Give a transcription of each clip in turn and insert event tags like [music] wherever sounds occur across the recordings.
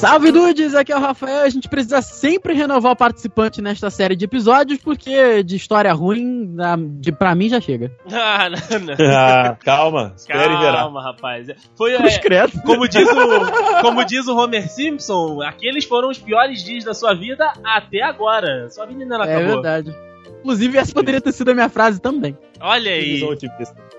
Salve dudes, aqui é o Rafael. A gente precisa sempre renovar o participante nesta série de episódios, porque de história ruim, de, pra mim já chega. [laughs] Ah, não, não. Ah, calma, espere e verá. Calma, rapaz. Foi, é, como, diz o, como diz o Homer Simpson, aqueles foram os piores dias da sua vida até agora. Sua vida ainda não É acabou. verdade. Inclusive, essa poderia ter sido a minha frase também. Olha aí.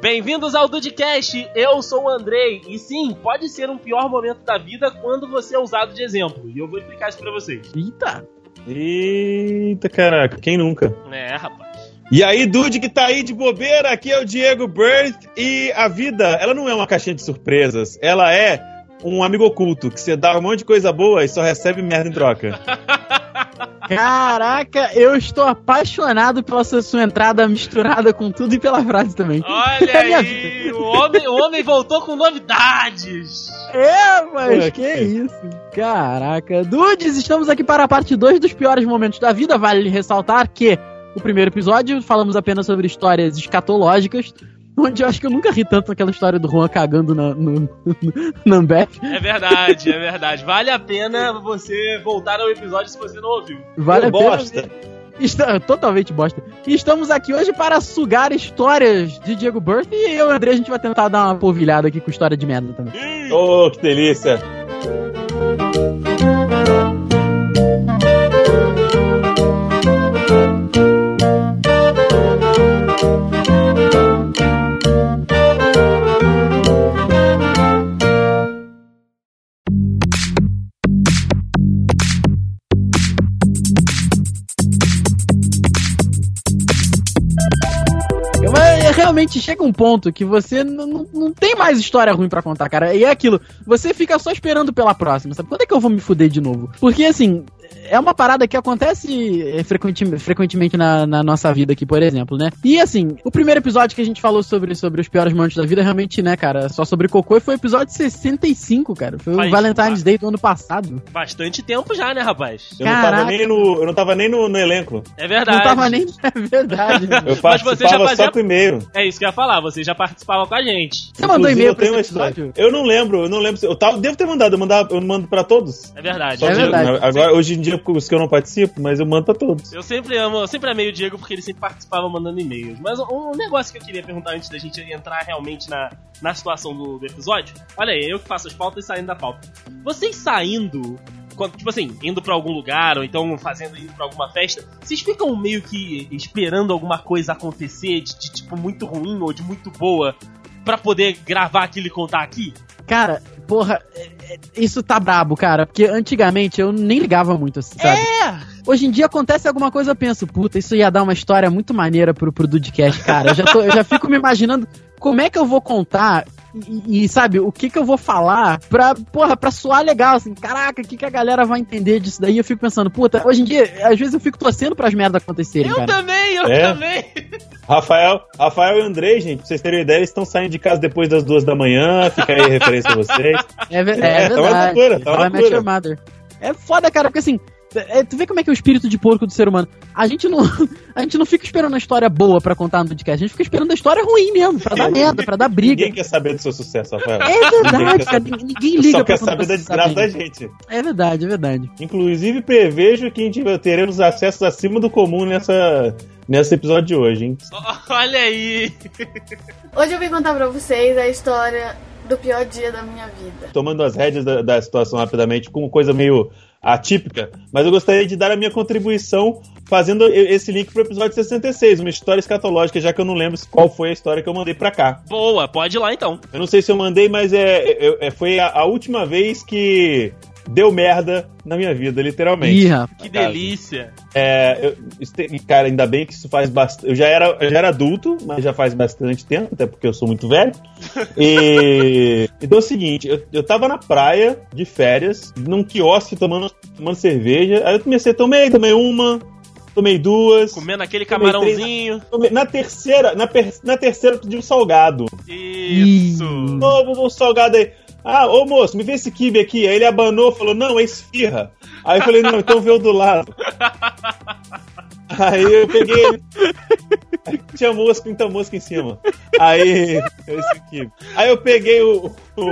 Bem-vindos ao Dudcast, eu sou o Andrei. E sim, pode ser um pior momento da vida quando você é usado de exemplo. E eu vou explicar isso pra vocês. Eita! Eita, caraca, quem nunca? É, rapaz. E aí, Dude que tá aí de bobeira, aqui é o Diego Birth e a vida, ela não é uma caixinha de surpresas, ela é um amigo oculto, que você dá um monte de coisa boa e só recebe merda em troca. [laughs] Caraca, eu estou apaixonado pela sua, entrada misturada com tudo e pela frase também. Olha [laughs] É aí, o homem, o homem voltou com novidades. É, mas Pô, que que- isso? Caraca. Dudes, estamos aqui para a parte 2 dos piores momentos da vida. Vale ressaltar que o primeiro episódio falamos apenas sobre histórias escatológicas, onde eu acho que eu nunca ri tanto naquela história do Juan cagando na, no, na [laughs] Ambev. É verdade, é verdade. Vale a pena você voltar ao episódio se você não ouviu. Vale a Ô, pena. bosta. ver. Está, totalmente bosta. E estamos aqui hoje para sugar histórias de Diego Birth e eu e o André a gente vai tentar dar uma polvilhada aqui com história de merda também. Oh, que delícia! Realmente chega um ponto que você não tem mais história ruim pra contar, cara. E é aquilo, você fica só esperando pela próxima, sabe? Quando é que eu vou me fuder de novo? Porque assim, é uma parada que acontece eh, frequenti- frequentemente na, na nossa vida aqui, por exemplo, né? E assim, o primeiro episódio que a gente falou sobre, sobre os piores momentos da vida, realmente, né, cara, só sobre cocô, foi o episódio 65, cara. Foi Faz- o Valentine's Day do ano passado. Bastante tempo já, né, rapaz? Eu não tava Caraca. nem no, eu não tava nem no, no elenco. É verdade. Não tava nem. [laughs] É verdade. Eu Mas você participava já fazia- só com e-mail. É isso que eu ia falar, você já participava com a gente. Você mandou Inclusive, e-mail eu pra esse episódio? Eu não lembro, eu não lembro. Eu tava, devo ter mandado, eu, mandava, eu mando pra todos. É verdade. Só É verdade. Agora, hoje em dia, os que eu não participo, mas eu mando pra todos. Eu sempre amo, eu sempre amei o Diego porque ele sempre participava mandando e-mails. Mas um, um negócio que eu queria perguntar antes da gente entrar realmente na, na situação do, episódio. Olha aí, eu que faço as pautas e saindo da pauta. Vocês saindo, tipo assim, indo pra algum lugar ou então fazendo indo pra alguma festa, vocês ficam meio que esperando alguma coisa acontecer de, de, tipo muito ruim ou de muito boa pra poder gravar aquilo e contar aqui? Cara, porra, é- é- isso tá brabo, cara. Porque antigamente eu nem ligava muito, assim, sabe? É! Hoje em dia acontece alguma coisa, eu penso, puta, isso ia dar uma história muito maneira pro, pro Dudcast, cara. Eu já, tô- eu já fico me imaginando como é que eu vou contar e, e, sabe, o que que eu vou falar pra, porra, pra soar legal, assim, caraca, o que que a galera vai entender disso daí? Eu fico pensando, puta, hoje em dia, às vezes eu fico torcendo pras merdas acontecerem, Eu cara. também, eu É? também! [laughs] Rafael, Rafael e Andrei, gente, pra vocês terem uma ideia, eles estão saindo de casa depois das duas da manhã, fica aí a referência pra vocês. [laughs] É, ve- É, é tá uma verdade. loucura, tá uma loucura. É foda, cara, porque assim, é, tu vê como é que é o espírito de porco do ser humano. A gente não, [laughs] a gente não fica esperando a história boa pra contar no podcast, a gente fica esperando a história ruim mesmo, pra dar merda, pra dar briga. Ninguém quer saber do seu sucesso, Rafael. É verdade, cara, ninguém liga Só pra quer saber da desgraça da gente. É verdade, é verdade. Inclusive, prevejo que a gente vai- teremos acessos acima do comum nessa, nesse episódio de hoje, hein? [laughs] Olha aí! Hoje eu vim contar pra vocês a história do pior dia da minha vida. Tomando as rédeas da, da situação rapidamente, com coisa meio atípica, mas eu gostaria de dar a minha contribuição fazendo esse link pro episódio 66, uma história escatológica, já que eu não lembro qual foi a história que eu mandei pra cá. Boa, pode ir lá então. Eu não sei se eu mandei, mas é, é- é- foi a, a última vez que deu merda na minha vida, literalmente. Ih, rapaz. Que Cara. delícia. É, eu, tem- cara, ainda bem que isso faz bastante. Eu já era, eu já era adulto, mas já faz bastante tempo, até porque eu sou muito velho. [laughs] E. Então é o seguinte, eu, eu tava na praia de férias, num quiosque tomando, tomando cerveja. Aí eu comecei, tomei, tomei uma, tomei duas. Comendo aquele Tomei camarãozinho. tomei- na terceira, na, per- na terceira eu pedi um salgado. Isso. Novo, um salgado aí. Ah, ô moço, me vê esse kibe aqui. Aí ele abanou, falou, não, é esfirra. Aí eu falei, não, então vê o do lado. Aí eu peguei. Tinha mosca, muita mosca em cima. Aí. Esse kibe. Aí eu peguei o. o...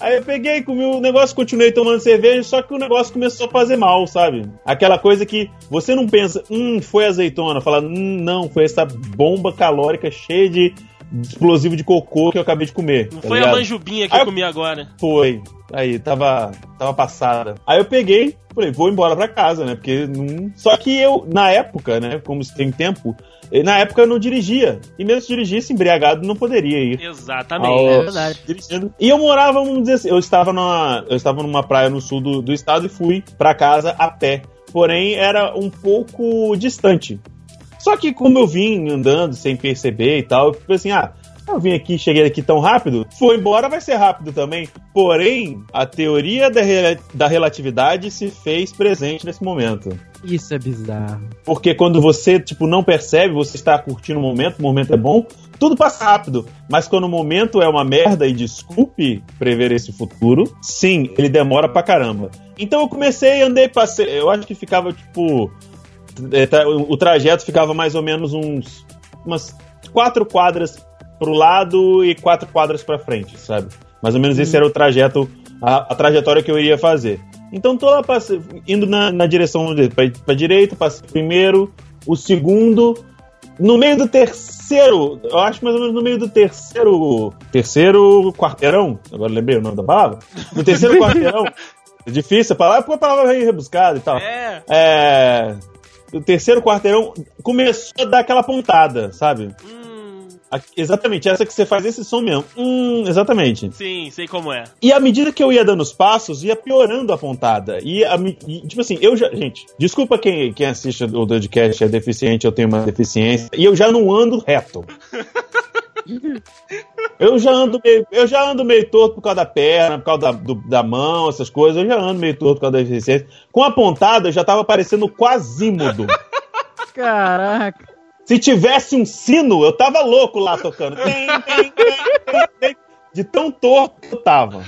Aí eu peguei, comi o negócio, continuei tomando cerveja, só que o negócio começou a fazer mal, sabe? Aquela coisa que você não pensa, hum, foi azeitona, fala, hum, não, foi essa bomba calórica cheia de explosivo de cocô que eu acabei de comer. Não tá foi ligado? a manjubinha que Aí eu eu- comi agora. Foi. Aí, tava, tava passada. Aí eu peguei, falei, vou embora pra casa, né? Porque não... Só que eu, na época, né? Como isso tem tempo, eh, na época eu não dirigia. E mesmo se dirigisse embriagado, não poderia ir. Exatamente. Ao- É verdade. dirigindo. E eu morava, vamos dizer assim, eu estava numa, eu estava numa praia no sul do, do estado e fui pra casa a pé. Porém, era um pouco distante. Só que como eu vim andando sem perceber e tal, eu falei assim, ah, eu vim aqui, cheguei aqui tão rápido, foi embora, vai ser rápido também. Porém, a teoria da, rela- da relatividade se fez presente nesse momento. Isso é bizarro. Porque quando você, tipo, não percebe, você está curtindo o momento, o momento é bom, tudo passa rápido. Mas quando o momento é uma merda, e desculpe prever esse futuro, sim, ele demora pra caramba. Então eu comecei, andei, passei, eu acho que ficava, tipo, o o trajeto ficava mais ou menos uns, umas quatro quadras pro lado e quatro quadras pra frente, sabe? Mais ou menos esse era o trajeto, a, a trajetória que eu iria fazer. Então tô lá passe- indo na, na direção pra direita, passei o primeiro, o segundo, no meio do terceiro, eu acho mais ou menos no meio do terceiro, terceiro quarteirão, agora lembrei o nome da palavra, no terceiro [laughs] quarteirão, é difícil a palavra, porque a palavra é rebuscada e tal. É. É, o terceiro quarteirão começou a dar aquela pontada, sabe? Hum, exatamente, essa que você faz esse som mesmo. Hum, exatamente. sim, sei como é. E à medida que eu ia dando os passos, ia piorando a pontada. E, a e, tipo assim, eu já. Gente, desculpa quem, quem assiste o podcast é deficiente, eu tenho uma deficiência. E eu já não ando reto. [laughs] Eu já ando meio, eu já ando meio torto por causa da perna, por causa da, do- da mão, essas coisas. Eu já ando meio torto por causa da deficiência. Com a pontada, eu já tava parecendo quasímodo. Caraca. Se tivesse um sino, eu tava louco lá tocando. Tem, tem, tem, tem, tem. De tão torto que eu tava.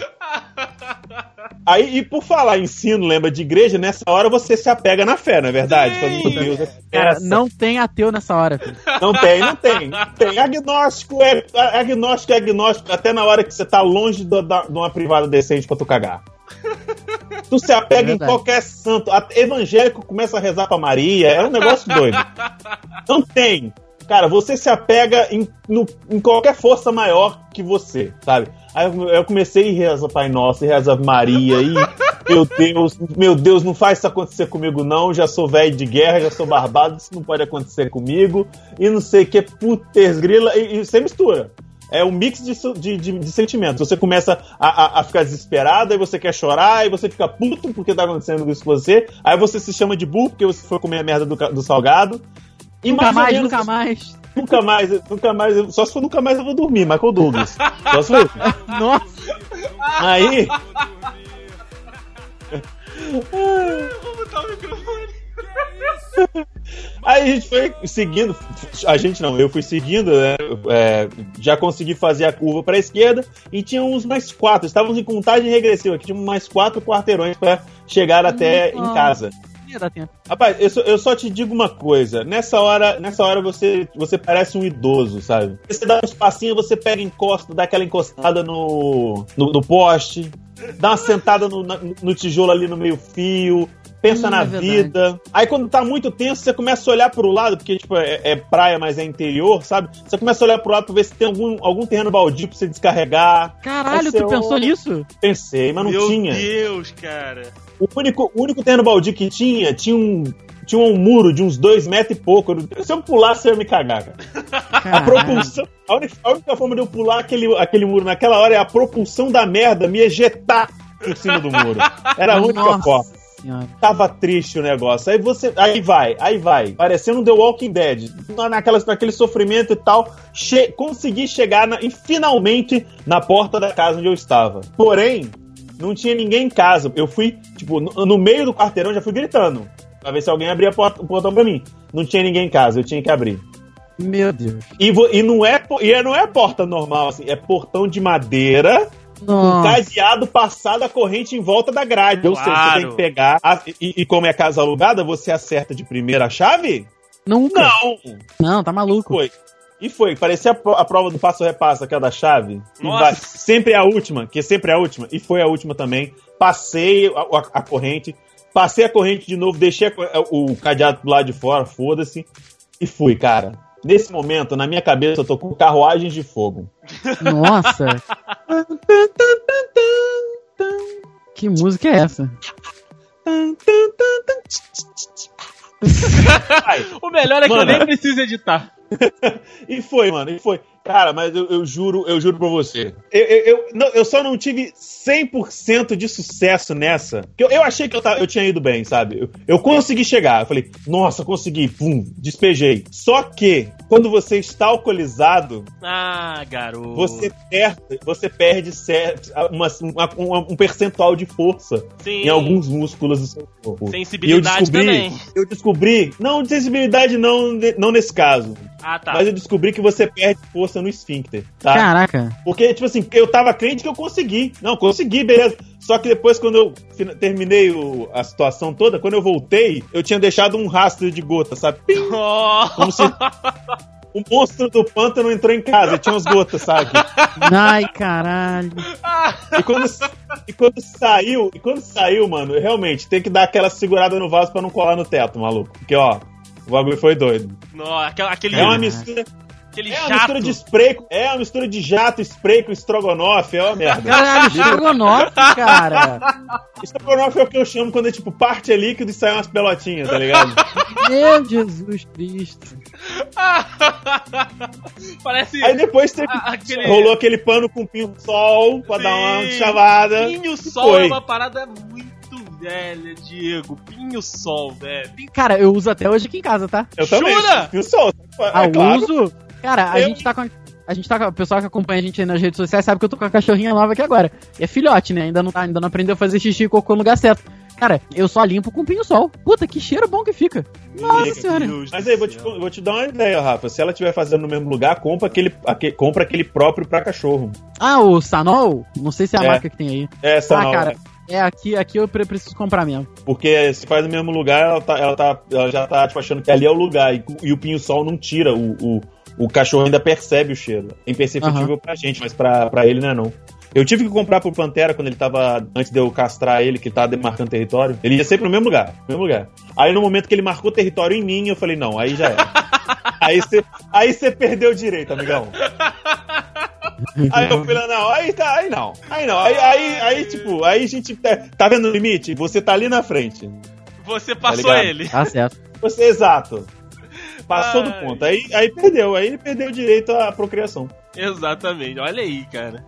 Aí, e por falar em sino, lembra de igreja, nessa hora você se apega na fé, não é verdade? Deus, é Cara, não tem ateu nessa hora, filho. Não tem, não tem. Não tem. Agnóstico é agnóstico é agnóstico até na hora que você tá longe do- da- de uma privada decente pra tu cagar. Tu se apega É em qualquer santo. Evangélico começa a rezar pra Maria. É um negócio doido. Não tem. Cara, você se apega em, no- em qualquer força maior que você, sabe? Aí eu, comecei a rezar Pai Nosso, e rezar Maria, e meu Deus, meu Deus, não faz isso acontecer comigo não, já sou velho de guerra, já sou barbado, isso não pode acontecer comigo, e não sei o que, putz, grila, e, e você mistura. É um mix de, de, de- de sentimentos. Você começa a, a- a ficar desesperado, aí você quer chorar, aí você fica puto porque tá acontecendo isso com você, aí você se chama de burro porque você foi comer a merda do, do salgado. E Nunca mais, menos nunca mais. Nunca mais, nunca mais. Só se for nunca mais eu vou dormir, Michael Douglas. Só se for. [laughs] Nossa. Aí, Vou botar o microfone. aí a gente foi seguindo. A gente não, eu fui seguindo, né? é, já consegui fazer a curva para a esquerda e tinha uns mais quatro. Estávamos em contagem regressiva, aqui tinha mais quatro quarteirões para chegar até em casa. Ia dar tempo. Rapaz, eu só, eu só te digo uma coisa. Nessa hora, nessa hora você, você parece um idoso, sabe? Você dá uns passinhos, você pega encosta, dá aquela encostada no, no, no poste, dá uma sentada no, no tijolo ali no meio fio, pensa Hum, na é vida. Aí quando tá muito tenso, você começa a olhar pro lado, porque tipo, é, é praia, mas é interior, sabe? Você começa a olhar pro lado pra ver se tem algum, algum terreno baldio pra você descarregar. Caralho, você tu pensou olha- nisso? Pensei, mas não Meu tinha. Deus, cara. O único, o único terreno baldio que tinha, tinha um, tinha um muro de uns dois metros e pouco. Se eu pulasse, eu ia me cagar, cara. A propulsão. A única, a única forma de eu pular aquele, aquele muro naquela hora é a propulsão da merda me ejetar por cima do muro. Era a única Nossa forma. Senhora. Tava triste o negócio. Aí você. Aí vai, aí vai. Parecendo The Walking Dead. Na- Naquela, naquele sofrimento e tal. Che consegui chegar na- e finalmente na porta da casa onde eu estava. Porém, não tinha ninguém em casa. Eu fui, tipo, no, no meio do quarteirão, já fui gritando. Pra ver se alguém abria a porta, o portão pra mim. Não tinha ninguém em casa, eu tinha que abrir. Meu Deus. E, e não é e é- não é porta normal, assim, é portão de madeira um cadeado passado a corrente em volta da grade. Ou seja, você Claro. tem que pegar. a- e, e como é casa alugada, você acerta de primeira a chave? Nunca. Não! Não, tá maluco. Foi. E foi, parecia a, pro- a prova do passo repassa, aquela da chave. E Nossa. sempre é a última, que sempre é a última. E foi a última também. Passei a, a- a corrente, passei a corrente de novo, deixei a o cadeado do lado de fora, foda-se. E fui, cara. Nesse momento, na minha cabeça, tocou carruagens de fogo. Nossa. [laughs] que música é essa? O melhor é que Mano. eu nem preciso editar. [laughs] E foi, mano, e foi. Cara, mas eu, eu juro, eu juro pra você. Eu, eu, eu, não, eu só não tive 100% de sucesso nessa. Eu, eu achei que eu, tava, eu tinha ido bem, sabe? Eu, eu consegui chegar. Eu falei, nossa, consegui. Pum, despejei. Só que, quando você está alcoolizado, Ah, garoto. você perde, você perde certo, uma, uma- uma- um percentual de força Sim. em alguns músculos do seu corpo. Sensibilidade eu descobri, também. Eu descobri, não, sensibilidade não, não nesse caso. Ah, tá. Mas eu descobri que você perde força no esfíncter, tá? Caraca. Porque, tipo assim, eu tava crente que eu consegui. Não, consegui, beleza. Só que depois, quando eu terminei o- a situação toda, quando eu voltei, eu tinha deixado um rastro de gota, sabe? Pim! Oh. [laughs] Como se o monstro do pântano entrou em casa, tinha umas gotas, sabe? Ai, caralho. E quando, e quando saiu, e quando saiu, mano, realmente, tem que dar aquela segurada no vaso pra não colar no teto, maluco. Porque, ó, o bagulho foi doido. Não, aquele, É uma mistura, aquele é uma jato. mistura de spray, com- é uma mistura de jato, spray com estrogonofe, é uma merda. [laughs] Caralho, estrogonofe, [laughs] cara. Estrogonofe é o que eu chamo quando é tipo parte é líquido e sai umas pelotinhas, tá ligado? [laughs] Meu Jesus Cristo. Parece Aí depois teve, a- aquele- rolou aquele pano com pinho-sol pra dar uma Sim. chavada. Pinho Sol foi. é uma parada muito velha, Diego. Pinho Sol, velho. Cara, eu uso até hoje aqui em casa, tá? Eu também. Jura? Pinho-sol. Ah, É claro. uso. Cara, a Eu- gente tá com. a- gente tá com. O pessoal que acompanha a gente aí nas redes sociais sabe que eu tô com a cachorrinha nova aqui agora. E é filhote, né? Ainda não, tá, ainda não aprendeu a fazer xixi e cocô no lugar certo. Cara, eu só limpo com pinho-sol. Puta, que cheiro bom que fica. Nossa Meu senhora. Deus Mas aí, vou te, vou te dar uma ideia, Rafa. Se ela estiver fazendo no mesmo lugar, compra aquele, aque- compra aquele próprio pra cachorro. Ah, o Sanol? Não sei se é a É. marca que tem aí. É, ah, não, cara. É, aqui, aqui eu pre- preciso comprar mesmo. Porque se faz no mesmo lugar, ela, tá, ela, tá, ela já tá tipo, achando que ali é o lugar. E, e o pinho-sol não tira. O, o, o cachorro ainda percebe o cheiro. É imperceptível pra gente, mas pra, pra ele não é não. Eu tive que comprar pro Pantera quando ele tava. Antes de eu castrar ele, que ele tava demarcando território. Ele ia sempre no mesmo lugar. No mesmo lugar. Aí no momento que ele marcou território em mim, eu falei, não, aí já era. [laughs] aí você aí você perdeu o direito, amigão. Aí eu fui lá, não, aí tá, aí não. Aí não. Aí, aí, aí tipo, aí a gente. Tá, tá vendo o limite? Você tá ali na frente. Você passou ligado? ele. Tá certo. Você, exato. Passou do ponto. Aí, aí perdeu. Aí ele perdeu o direito à procriação. Exatamente. Olha aí, cara.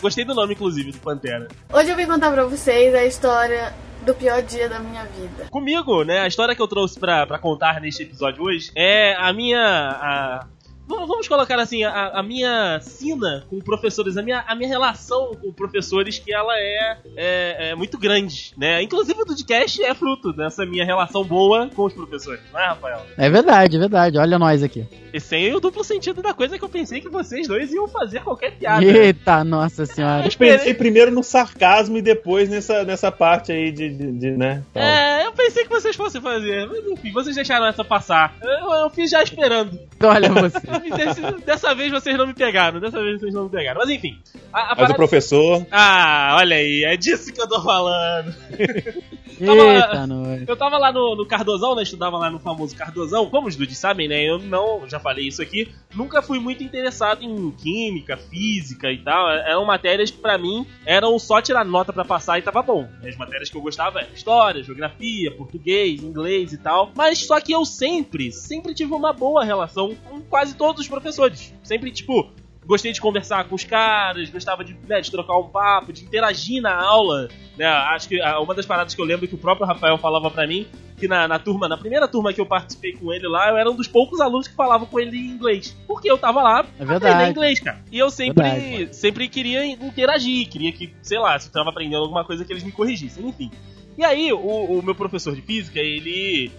Gostei do nome, inclusive, do Pantera. Hoje eu vim contar pra vocês a história do pior dia da minha vida. Comigo, né? A história que eu trouxe pra, pra contar neste episódio hoje é a minha. a- Vamos colocar assim, a, a minha sina com professores, a minha, a minha relação com professores, que ela é, é, é muito grande, né? Inclusive o podcast é fruto dessa minha relação boa com os professores, não é, Rafael? É verdade, é verdade. Olha nós aqui. E sem o duplo sentido da coisa que eu pensei que vocês dois iam fazer qualquer piada. Eita, nossa senhora. Eu pensei primeiro no sarcasmo e depois nessa, nessa parte aí de, de, de, né? tal. É, eu pensei que vocês fossem fazer, mas enfim, vocês deixaram essa passar. Eu, eu fiz já esperando. Olha você. [laughs] Dessa vez vocês não me pegaram, dessa vez vocês não me pegaram. Mas enfim, a, a Mas parada- o professor. Ah, olha aí, é disso que eu tô falando. [laughs] Eita, nós. Eu tava lá no, no Cardozão, né? Estudava lá no famoso Cardozão. Como os dudes sabem, né? Eu não, já falei isso aqui, nunca fui muito interessado em química, física e tal. Eram matérias que pra mim eram só tirar nota pra passar e tava bom. As matérias que eu gostava eram história, geografia, português, inglês e tal. Mas só que eu sempre, sempre tive uma boa relação com quase todos os professores. Sempre, tipo, gostei de conversar com os caras, gostava de, né, de trocar um papo, de interagir na aula. Né? Acho que ah, uma das paradas que eu lembro que o próprio Rafael falava pra mim, que na, na turma, na primeira turma que eu participei com ele lá, eu era um dos poucos alunos que falavam com ele em inglês. Porque eu tava lá É aprendendo inglês, cara. E eu sempre, Verdade. sempre queria interagir, queria que, sei lá, se eu tava aprendendo alguma coisa que eles me corrigissem, enfim. E aí, o, o meu professor de física, ele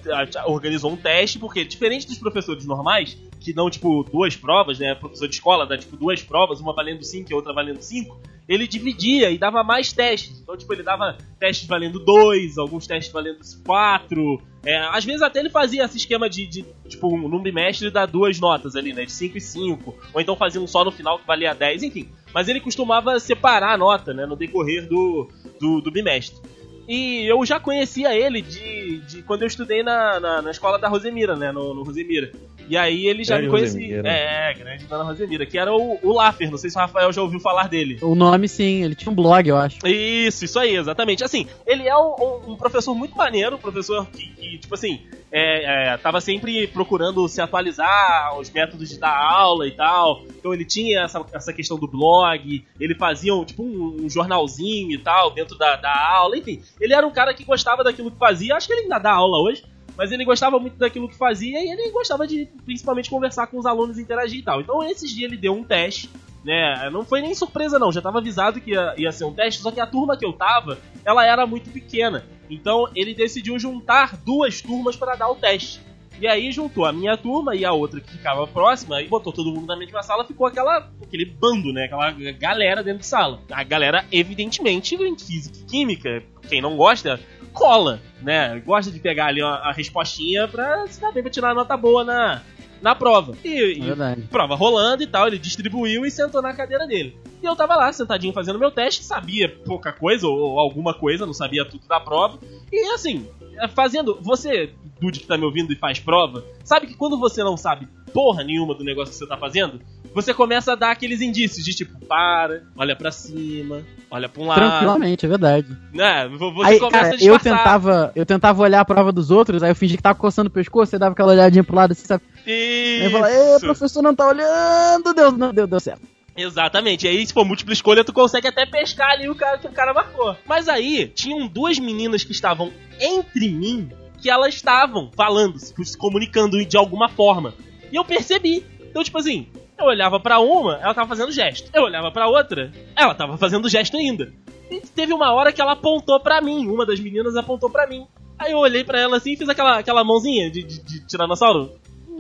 organizou um teste, porque diferente dos professores normais, que dão, tipo, duas provas, né? Professor de escola dá, tipo, duas provas, uma valendo 5 e a outra valendo 5. Ele dividia e dava mais testes. Então, tipo, ele dava testes valendo 2, alguns testes valendo 4. É, às vezes até ele fazia esse esquema de, de tipo, um, num bimestre dar duas notas ali, né? De 5 e 5. Ou então fazia um só no final que valia 10, enfim. Mas ele costumava separar a nota, né? No decorrer do, do, do bimestre. E eu já conhecia ele de, de quando eu estudei na, na, na escola da Rosemira, né? No, no Rosemira. E aí ele já Grande me conhecia. Rosemira. É, grande dona Rosemira, que era o, o Laffer. Não sei se o Rafael já ouviu falar dele. O nome sim, ele tinha um blog, eu acho. Isso, isso aí, exatamente. Assim, ele é um, um- um professor muito maneiro, um professor que, que, tipo assim, é, é, tava sempre procurando se atualizar, os métodos de dar aula e tal. Então ele tinha essa, essa questão do blog, ele fazia um, tipo um, um jornalzinho e tal dentro da, da aula, enfim. Ele era um cara que gostava daquilo que fazia, acho que ele ainda dá aula hoje. Mas ele gostava muito daquilo que fazia e ele gostava de principalmente conversar com os alunos e interagir e tal. Então esses dias ele deu um teste né? Não foi nem surpresa não, já tava avisado que ia, ia ser um teste, só que a turma que eu tava, ela era muito pequena. Então ele decidiu juntar duas turmas para dar o teste. E aí juntou a minha turma e a outra que ficava próxima e botou todo mundo na mesma sala, ficou aquela aquele bando, né? Aquela galera dentro de sala. A galera evidentemente em física e química, quem não gosta, cola, né? Gosta de pegar ali a, a respostinha pra se dar bem pra tirar nota boa na na prova. E, É e verdade. prova rolando e tal, ele distribuiu e sentou na cadeira dele. E eu tava lá, sentadinho, fazendo meu teste, sabia pouca coisa, ou, ou alguma coisa, não sabia tudo da prova. E assim, é, fazendo. Você, Dude, que tá me ouvindo e faz prova, sabe que quando você não sabe porra nenhuma do negócio que você tá fazendo, você começa a dar aqueles indícios de tipo, para, olha pra cima, olha pra um lado. Tranquilamente, é verdade. Né? Você Aí, começa cara, a eu disfarçar. tentava, eu tentava olhar a prova dos outros, aí eu fingi que tava coçando o pescoço, você dava aquela olhadinha pro lado assim, sabe? Aí eu falava, "Ê, Isso. professor não tá olhando, deu, não, deu, deu certo. Exatamente. E aí, se for múltipla escolha, tu consegue até pescar ali o cara que o cara marcou. Mas aí, tinham duas meninas que estavam entre mim, que elas estavam falando, se comunicando de alguma forma. E eu percebi. Então, tipo assim, eu olhava pra uma, ela tava fazendo gesto. Eu olhava pra outra, ela tava fazendo gesto ainda. E teve uma hora que ela apontou pra mim, uma das meninas apontou pra mim. Aí eu olhei pra ela assim e fiz aquela, aquela mãozinha de, de, de tiranossauro.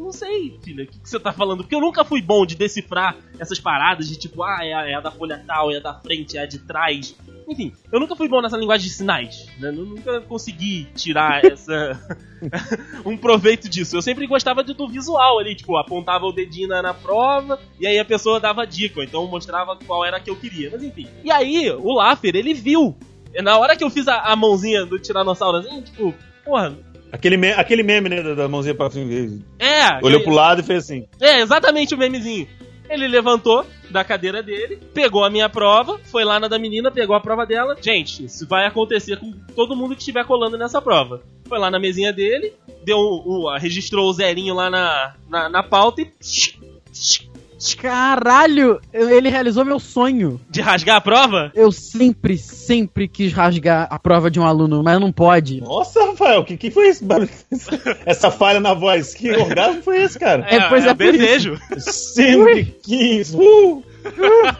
Não sei, filha, o que, que você tá falando? Porque eu nunca fui bom de decifrar essas paradas de tipo, ah, é a, é a da folha tal, é a da frente, é a de trás. Enfim, eu nunca fui bom nessa linguagem de sinais. Né? Eu nunca consegui tirar [laughs] essa. [laughs] um proveito disso. Eu sempre gostava de- do visual ali, tipo, apontava o dedinho na, na prova e aí a pessoa dava dica, então mostrava qual era a que eu queria. Mas enfim. E aí, o Laffer, ele viu. Na hora que eu fiz a, a mãozinha do tiranossauro assim, tipo, porra. Aquele, me- aquele meme, né, da, da mãozinha pra cima. É, Olhou pro lado e fez assim. É, exatamente o memezinho. Ele levantou da cadeira dele, pegou a minha prova, foi lá na da menina, pegou a prova dela. Gente, isso vai acontecer com todo mundo que estiver colando nessa prova. Foi lá na mesinha dele, deu o, o- registrou o zerinho lá na, na, na pauta e. Caralho, ele realizou meu sonho. De rasgar a prova? Eu sempre, sempre quis rasgar a prova de um aluno, mas não pode. Nossa, Rafael, o que, que foi esse barulho? [laughs] Essa falha na voz? Que orgasmo foi esse, cara? É, pois é o por isso. desejo. Sempre quis. Uh!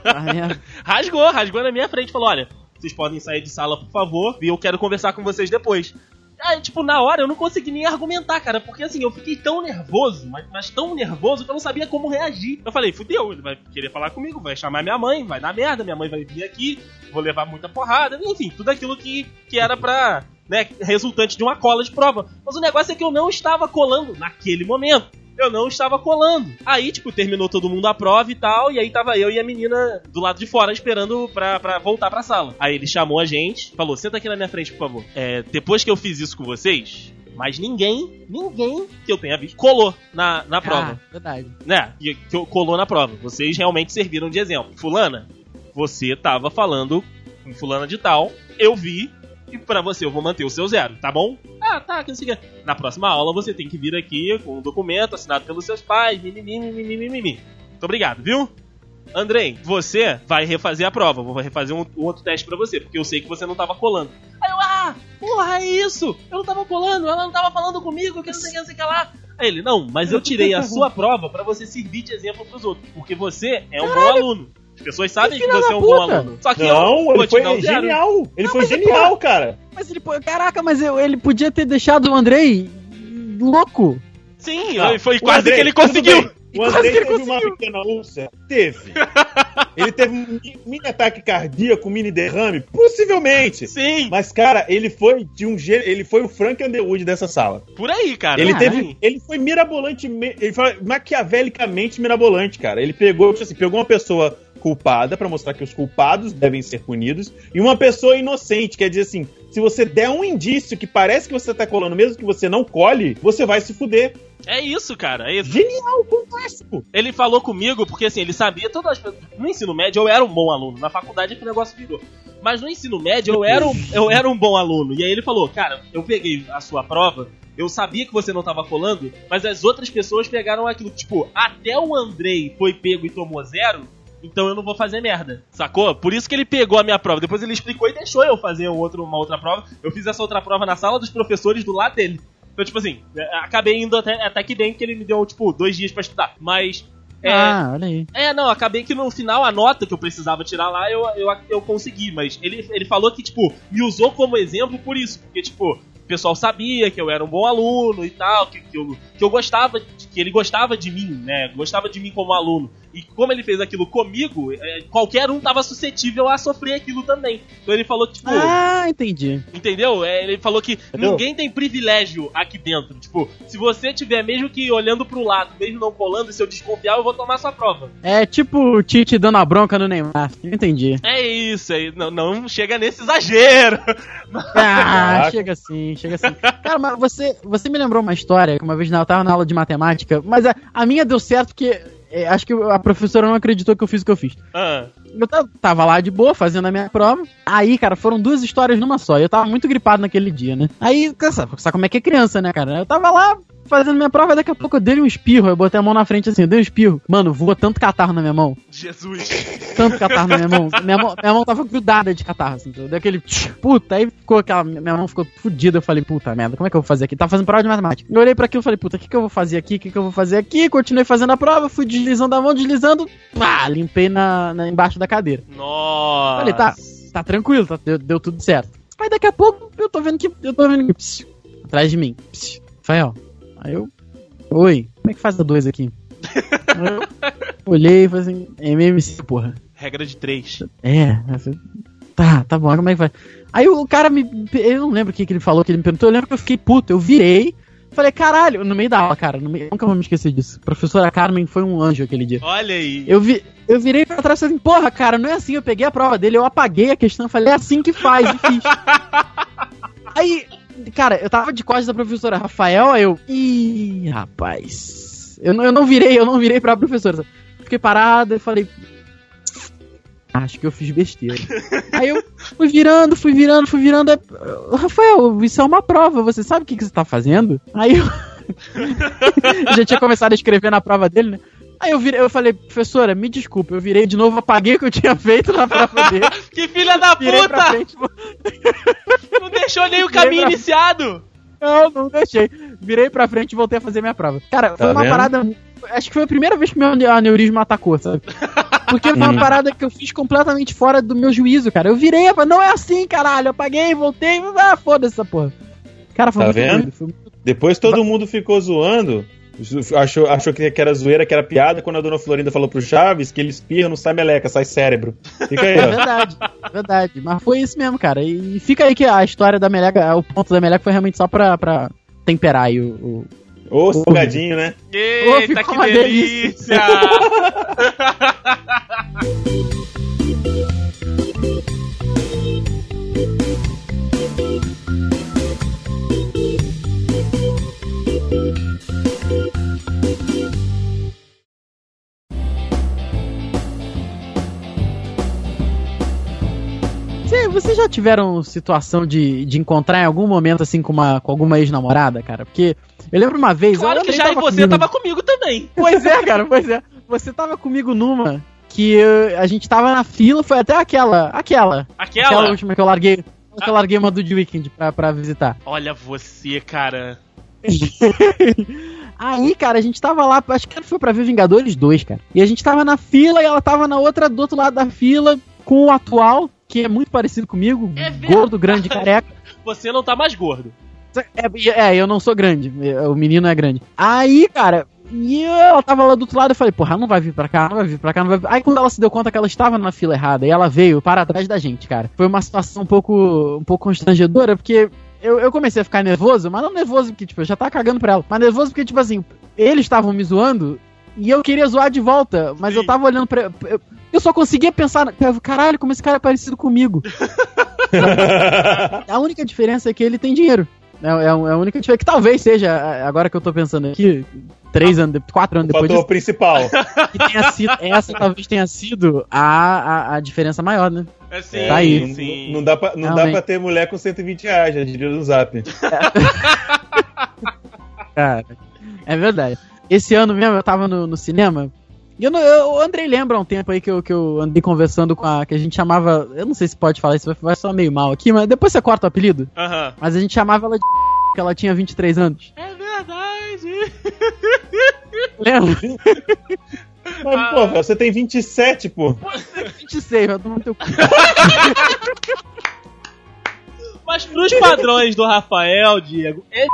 Ah, merda. Rasgou, rasgou na minha frente. Falou: olha, vocês podem sair de sala, por favor, e eu quero conversar com vocês depois. Aí, tipo, na hora eu não consegui nem argumentar, cara, porque assim, eu fiquei tão nervoso, mas, mas tão nervoso que eu não sabia como reagir. Eu falei, fudeu, ele vai querer falar comigo, vai chamar minha mãe, vai dar merda, minha mãe vai vir aqui, vou levar muita porrada, enfim, tudo aquilo que, que era pra, né, resultante de uma cola de prova. Mas o negócio é que eu não estava colando naquele momento. Eu não estava colando. Aí, tipo, terminou todo mundo a prova e tal, e aí tava eu e a menina do lado de fora esperando pra, pra voltar pra sala. Aí ele chamou a gente, falou: senta aqui na minha frente, por favor. É, depois que eu fiz isso com vocês, mas ninguém, ninguém que eu tenha visto colou na, na prova Ah, verdade. né, que, que colou na prova. Vocês realmente serviram de exemplo. Fulana, você tava falando com fulana de tal, eu vi, e pra você eu vou manter o seu zero, tá bom? Ah, tá, que não sei. Na próxima aula você tem que vir aqui com um documento assinado pelos seus pais, mimimi, mimimi, mimimi. Muito obrigado, viu? Andrei, você vai refazer a prova. Vou refazer um, um outro teste pra você, porque eu sei que você não tava colando. Aí eu, ah, porra, é isso! Eu não tava colando, ela não tava falando comigo, que não sei o que, não sei o que lá. Aí ele, não, mas eu tirei a sua prova pra você servir de exemplo pros outros, porque você é um bom aluno. As pessoas sabem que você é um bom puta. aluno. Só que eu Não, vou ele foi zero. genial. Ele foi mas, genial, cara. Mas ele, pô, caraca, mas eu- ele podia ter deixado o Andrei louco. Sim, Não, foi quase Andrei, que ele conseguiu. O Andrei teve uma pequena úlcera? Teve. [laughs] Ele teve um mini ataque cardíaco, um mini derrame? Possivelmente. Sim, Mas, cara, ele foi de um jeito. Ele foi o Frank Underwood dessa sala. por aí, cara. Ele teve. Ele foi mirabolante. Ele foi maquiavelicamente mirabolante, cara. Ele pegou, tipo assim, pegou uma pessoa culpada pra mostrar que os culpados devem ser punidos e uma pessoa inocente, quer dizer assim, se você der um indício que parece que você tá colando, mesmo que você não colhe, você vai se fuder. É isso, cara. É isso. Genial, fantástico. Ele falou comigo porque assim, ele sabia todas as coisas. No ensino médio eu era um bom aluno. Na faculdade é que o negócio virou. Mas no ensino médio eu era, um, eu era um bom aluno. E aí ele falou: Cara, eu peguei a sua prova. Eu sabia que você não tava colando, mas as outras pessoas pegaram aquilo. Tipo, até o Andrei foi pego e tomou zero. Então eu não vou fazer merda, sacou? Por isso que ele pegou a minha prova. Depois ele explicou e deixou eu fazer um outro, uma outra prova. Eu fiz essa outra prova na sala dos professores do lado dele. Então, tipo assim, é, acabei indo até, até que bem que ele me deu, tipo, dois dias pra estudar. Mas. É, Ah, olha aí. é, não, acabei que no final a nota que eu precisava tirar lá eu, eu, eu consegui, mas ele, ele falou que, tipo, me usou como exemplo por isso, porque, tipo, o pessoal sabia que eu era um bom aluno e tal, que, que, eu, que eu gostava, que ele gostava de mim, né, gostava de mim como aluno. E como ele fez aquilo comigo, é, qualquer um tava suscetível a sofrer aquilo também. Então ele falou que, tipo, Ah, entendi. Entendeu? É, ele falou que Entendeu? ninguém tem privilégio aqui dentro. Tipo, se você tiver mesmo que olhando pro lado, mesmo não colando, se eu desconfiar, eu vou tomar sua prova. É tipo o Tite dando a bronca no Neymar. Entendi. É isso aí. Não, não chega nesse exagero. [laughs] Ah, chega assim, chega assim. Cara, mas você, você me lembrou uma história que uma vez eu tava na aula de matemática, mas a, a minha deu certo porque acho que a professora não acreditou que eu fiz o que eu fiz. Ah, Eu ta- tava lá de boa, fazendo a minha prova. Aí, cara, foram duas histórias numa só. Eu tava muito gripado naquele dia, né? Aí, sabe como é que é criança, né, cara? Eu tava lá fazendo minha prova, daqui a pouco eu dei um espirro. Eu botei a mão na frente assim, eu dei um espirro. Mano, voou tanto catarro na minha mão. Jesus. Tanto catarro na minha mão. Minha mão, minha mão tava grudada de catarro, assim. Deu aquele. tch, Puta, aí ficou aquela. Minha mão ficou fodida. Eu falei, puta merda, como é que eu vou fazer aqui? Tava fazendo prova de matemática. Eu olhei pra aquilo e falei, puta, o que, que eu vou fazer aqui? O que, que eu vou fazer aqui? Continuei fazendo a prova, fui deslizando a mão, deslizando. Ah, limpei na, na- embaixo da cadeira. Nossa. Falei, tá, tá tranquilo, tá, deu, deu tudo certo. Aí daqui a pouco eu tô vendo que. Eu tô vendo que. psiu, atrás de mim. Psiu, Rafael. Aí eu. Oi, como é que faz a dois aqui? Aí eu [laughs] olhei e falei assim, MMC, porra. Regra de três. É, eu falei, tá, tá bom, como é que vai? Aí o cara me. Eu não lembro o que, que ele falou, que ele me perguntou, eu lembro que eu fiquei puto, eu virei. Falei, caralho, no meio da aula, cara, meio, nunca vou me esquecer disso. A professora Carmen foi um anjo aquele dia. Olha aí. Eu, vi, eu virei pra trás e falei assim, porra, cara, não é assim. Eu peguei a prova dele, eu apaguei a questão, falei, é assim que faz, e fiz. [laughs] Aí, cara, eu tava de costas da professora Rafael, aí eu. Ih, rapaz. Eu, não- eu não virei, eu não virei pra professora. Fiquei parado e falei. Acho que eu fiz besteira. [laughs] aí eu fui virando, fui virando, fui virando. aí, Rafael, isso é uma prova, você sabe o que, que você tá fazendo? Aí eu. Eu [laughs] já tinha começado a escrever na prova dele, né? Aí eu virei, eu falei, professora, me desculpa, eu virei de novo, apaguei o que eu tinha feito na prova dele. [laughs] Que filha da puta! frente, [laughs] Não deixou nem o caminho pra- iniciado. Não, não deixei. Virei pra frente e voltei a fazer minha prova. Cara, foi Tá uma vendo? parada. Acho que foi a primeira vez que meu ane- aneurisma atacou, sabe? [laughs] Porque foi uma Uhum. parada que eu fiz completamente fora do meu juízo, cara. Eu virei, não é assim, caralho. Eu apaguei, voltei, ah, foda-se essa porra. Cara, foi Tá muito vendo? Foi... Depois todo mundo ficou zoando. Achou, achou que era zoeira, que era piada, quando a dona Florinda falou pro Chaves que ele espirra, não sai meleca, sai cérebro. Fica aí, É ó. verdade, é verdade. Mas foi isso mesmo, cara. E fica aí que a história da Meleca, o ponto da Meleca foi realmente só pra, pra temperar aí o, o- Ô, salgadinho, né? Eita, ficou que uma delícia! [laughs] Vocês já tiveram situação de, de encontrar em algum momento, assim, com, uma, com alguma ex-namorada, cara? Porque eu lembro uma vez. claro eu que já e você comigo. tava comigo também. Pois é, cara, pois é. Você tava comigo numa que eu- a gente tava na fila, foi até aquela. Aquela. Aquela, Aquela. última que eu larguei. Que eu larguei uma do The Weeknd pra, pra visitar. Olha você, cara. [laughs] Aí, cara, a gente tava lá, acho que foi pra ver Vingadores 2, cara. E a gente tava na fila e ela tava na outra, do outro lado da fila, com o atual, que é muito parecido comigo, É gordo, grande, careca. Você não tá mais gordo. É, é, eu não sou grande, o menino é grande. Aí, cara, E ela tava lá do outro lado, eu falei, porra, não vai vir pra cá, não vai vir pra cá, não vai vir. Aí quando ela se deu conta que ela estava na fila errada, e ela veio para trás da gente, cara. Foi uma situação um pouco, um pouco constrangedora, porque eu, eu comecei a ficar nervoso, mas não nervoso porque, tipo, eu já tava cagando pra ela. Mas nervoso porque, tipo assim, eles estavam me zoando e eu queria zoar de volta, mas Sim. eu tava olhando pra. Eu, eu só conseguia pensar, caralho, como esse cara é parecido comigo. [laughs] A única diferença é que ele tem dinheiro. É, é a única diferença. Que talvez seja, agora que eu tô pensando aqui, três anos, quatro anos O depois fator disso, principal. [laughs] que tenha sido, essa talvez tenha sido a, a, a diferença maior, né? É sim, Tá aí. Não, sim. não dá pra, não dá pra ter mulher com 120 reais, já diria no zap. [laughs] Cara, é verdade. Esse ano mesmo eu tava no, no cinema. E eu, eu, o Andrei lembra há um tempo aí que eu, que eu andei conversando com a. que a gente chamava. Eu não sei se pode falar isso, vai, vai soar meio mal aqui, mas depois você corta o apelido. Aham. Mas a gente chamava ela de. [laughs] que ela tinha 23 anos. É verdade. [laughs] Lembra? Mas, Ah. pô, velho, você tem 27, pô. 26, vai tomar no teu cu. Mas pros padrões do Rafael, Diego, é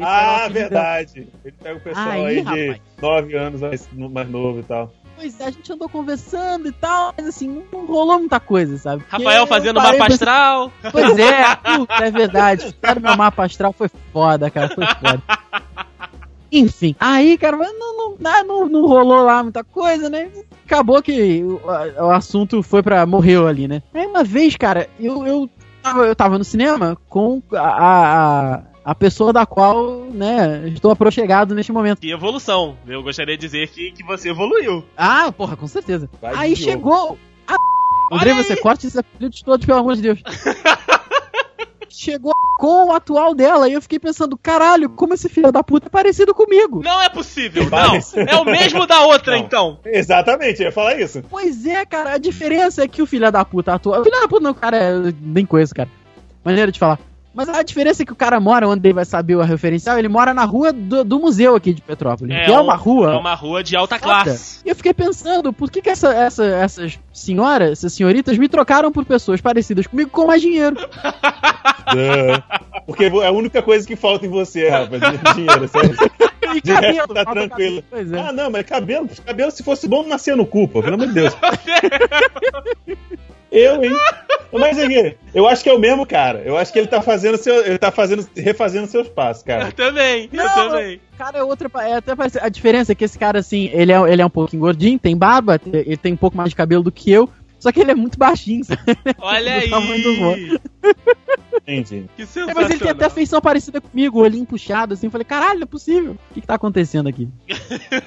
Esse o ah, dela. verdade. Ele pega o pessoal Aí, aí, de rapaz. 9 anos mais, mais novo e tal. Pois é, a gente andou conversando e tal, mas assim, não rolou muita coisa, sabe? Porque Rafael fazendo mapa astral. [laughs] Pois é, puta, é verdade. Cara, meu mapa astral foi foda, cara, foi foda. Enfim, aí, cara, mas não, não, não, não, não rolou lá muita coisa, né? Acabou que o, a- o assunto foi pra. morreu ali, né? Aí uma vez, cara, eu, eu, tava, eu tava no cinema com a, a, a pessoa da qual, né, estou aproxegado neste momento. Que evolução. Eu gostaria de dizer que, que você evoluiu. Ah, porra, com certeza. Vai, aí chegou. A... André, você corte esses apelidos todos, pelo amor de Deus. [laughs] chegou com o atual dela e eu fiquei pensando, caralho, como esse filho da puta é parecido comigo. Não é possível, não. É o mesmo da outra, Não. então. Exatamente, eu ia falar isso. Pois é, cara, a diferença é que o filho da puta atual. O filho da puta não, cara, é... nem conheço, cara. Maneira de falar. Mas a diferença é que o cara mora onde ele vai saber a referencial, ele mora na rua do, do museu aqui de Petrópolis. que é um- uma rua. É uma rua de alta classe. E eu fiquei pensando, por que, que essa, essa- essas senhoras, essas senhoritas, me trocaram por pessoas parecidas comigo com mais dinheiro? Duh. [laughs] Porque é a única coisa que falta em você, rapaz. Dinheiro, [laughs] sério. E De resto, tá tranquilo. cabelo. É. Ah, não, mas cabelo, cabelo, se fosse bom, não nascia no cu, pô, pelo amor de Deus. [laughs] Eu, hein? Mas aqui, eu acho que é o mesmo cara. Eu acho que ele tá fazendo seu, ele tá fazendo, refazendo seus passos, cara. Eu também, eu Não, também. Cara, é outra. É até parece, a diferença é que esse cara, assim, ele é, ele é um pouquinho gordinho, tem barba, ele tem um pouco mais de cabelo do que eu. Só que ele é muito baixinho, sabe? Olha [laughs] Do tamanho do aí. Entendi. Que É, sensacional. mas ele tem até a feição parecida comigo, olhinho puxado, assim. Eu falei, caralho, não é possível. O que, que tá acontecendo aqui? [laughs]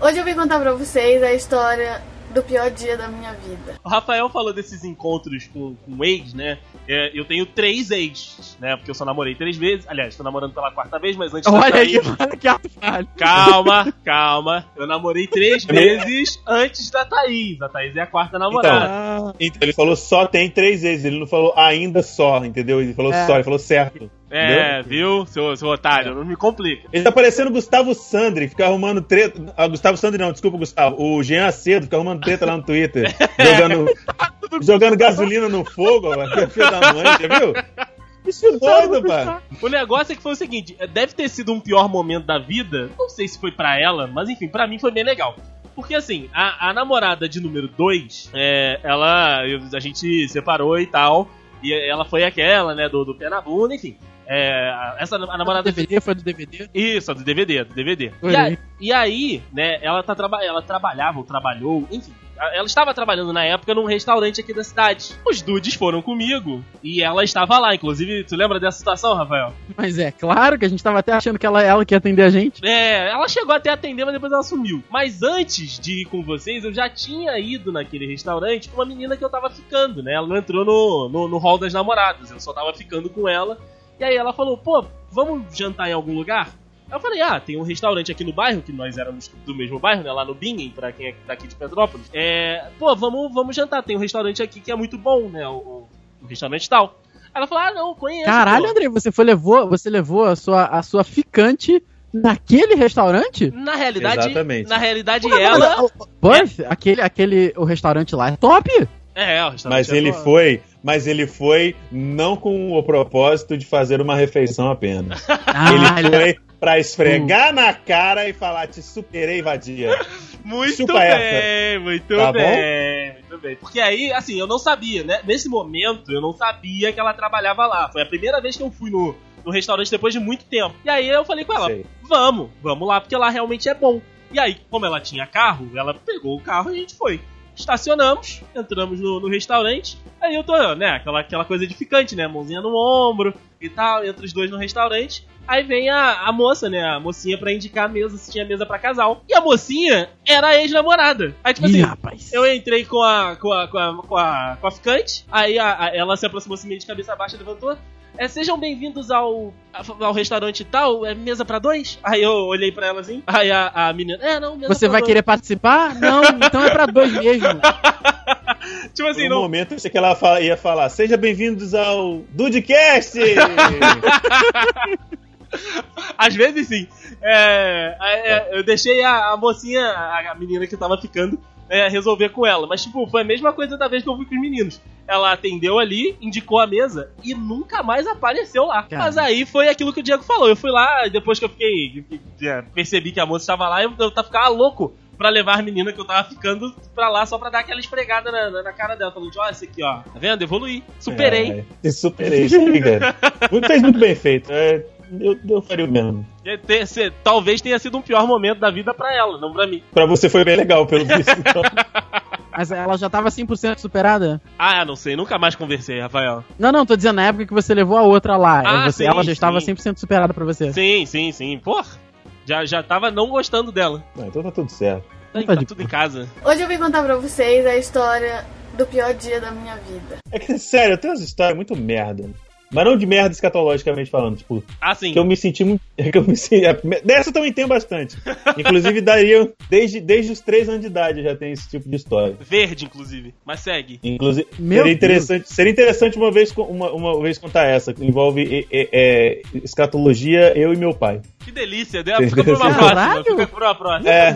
Hoje eu vim contar pra vocês a história do pior dia da minha vida. O Rafael falou desses encontros com, com ex, né? É, eu tenho três ex, né? Porque eu só namorei três vezes. Aliás, tô namorando pela quarta vez, mas antes Olha aí, falho. Calma, calma. Eu namorei três [laughs] vezes antes da Thaís. A Thaís é a quarta namorada. Ah, Então, ele falou só tem três vezes, ele não falou ainda só, entendeu? Ele falou É. só, ele falou certo. É, viu, seu, seu otário? Não me complica. Ele tá parecendo o Gustavo Sandri, fica arrumando treta. Ah, Gustavo Sandri não, desculpa, Gustavo. O Jean Acedo fica arrumando treta lá no Twitter. [laughs] jogando, [laughs] jogando gasolina no fogo, ó, filho da mãe, já viu? Isso é doido. O negócio é que foi o seguinte: deve ter sido um pior momento da vida. Não sei se foi pra ela, mas enfim, pra mim foi bem legal. Porque assim, a, a namorada de número 2, é, ela. a gente separou e tal. E ela foi aquela, né, do, do pé na bunda, enfim. É, essa a do namorada. DVD, foi do DVD. Isso, do DVD, do DVD. E, a- aí. e aí, né, ela, tá ela trabalhava ou trabalhou, enfim. Ela estava trabalhando na época num restaurante aqui da cidade. Os dudes foram comigo e ela estava lá. Inclusive, tu lembra dessa situação, Rafael? Mas é, claro que a gente tava até achando que ela, ela que ia atender a gente. É, ela chegou até a atender, mas depois ela sumiu. Mas antes de ir com vocês, eu já tinha ido naquele restaurante com uma menina que eu tava ficando, né? Ela não entrou no, no, no hall das namoradas, eu só tava ficando com ela. E aí ela falou, pô, vamos jantar em algum lugar? Aí eu falei, ah, tem um restaurante aqui no bairro, que nós éramos do mesmo bairro, né? Lá no Bingen, pra quem é daqui de Petrópolis. É, pô, vamos, vamos jantar, tem um restaurante aqui que é muito bom, né? O, o, o restaurante tal. Aí ela falou, ah, não, conheço. Caralho, pô. André, você foi levou, você levou a sua, a sua ficante naquele restaurante? Na realidade, Exatamente. na realidade Pô, ela... mas, o- Buff, aquele, aquele, o restaurante lá é top. É, o restaurante Mas é ele bom. foi, mas ele foi não com o propósito de fazer uma refeição apenas. Ah, ele foi pra esfregar na cara e falar: te superei, vadia. [laughs] Muito Chupa bem, essa. muito Tá bem, muito bem. Porque aí, assim, eu não sabia, né? Nesse momento, eu não sabia que ela trabalhava lá. Foi a primeira vez que eu fui no, no restaurante depois de muito tempo. E aí eu falei com ela, Sei. vamos, vamos lá, porque lá realmente é bom. E aí, como ela tinha carro, ela pegou o carro e a gente foi. Estacionamos, entramos no, no restaurante. Aí eu tô, né, aquela, aquela coisa edificante, né? Mãozinha no ombro e tal, entre os dois no restaurante. Aí vem a, a moça, né? A mocinha pra indicar a mesa, se tinha mesa pra casal. E a mocinha era a ex-namorada. Aí, tipo Ih, assim, rapaz. eu entrei com a, com a, com a, com a, com a ficante, aí a- a- ela se aproximou assim, meio de cabeça baixa, levantou. É, sejam bem-vindos ao, ao restaurante e tal, é mesa pra dois? Aí eu olhei pra ela assim, aí a, a menina, é, não, mesa Você pra vai dois. querer participar? Não, então é pra dois mesmo. [laughs] Tipo assim, um não, momento eu achei que ela ia falar: Seja bem-vindos ao Dudecast! [laughs] às vezes sim. É, é, é, eu deixei a, a mocinha, a, a menina que tava ficando, é, resolver com ela. Mas, tipo, foi a mesma coisa da vez que eu fui com os meninos. Ela atendeu ali, indicou a mesa e nunca mais apareceu lá. Cara. Mas aí foi aquilo que o Diego falou. Eu fui lá, depois que eu fiquei. que- que- é, percebi que a moça estava lá, eu, eu tava- ficava louco pra levar as meninas que eu tava ficando pra lá só pra dar aquela esfregada na, na- na cara dela. Falando, olha, esse aqui, ó. Tá vendo? Evoluí. Superei. É, superei, isso aí, cara. Muito, fez muito bem feito. É, eu, eu faria o mesmo. É, ter- ser- talvez tenha sido um pior momento da vida pra ela, não pra mim. Pra você foi bem legal, pelo visto. [laughs] Então. Mas ela já tava 100% superada? Ah, não sei, nunca mais conversei, Rafael. Não, não, tô dizendo na época que você levou a outra lá. Ah, Você- sim, ela já estava sim. 100% superada pra você. Sim, sim, sim. Porra, já, já tava não gostando dela. Não, então tá tudo certo. Tá, Tá tá tudo em casa. Hoje eu vim contar pra vocês a história do pior dia da minha vida. É que, sério, eu tenho umas histórias muito merda. Mas não de merda escatologicamente falando, tipo, Ah, sim. que eu me senti muito. [laughs] que eu me senti, é, dessa eu também tenho bastante. Inclusive, daria. Desde, desde os 3 anos de idade eu já tenho esse tipo de história. Verde, inclusive. Mas segue. Inclusive, Meu seria interessante, seria interessante uma vez, uma, uma vez contar essa, que envolve é, é, escatologia, eu e meu pai. Que delícia. Deu- Fica por uma Caralho. próxima. Fica por uma próxima. É.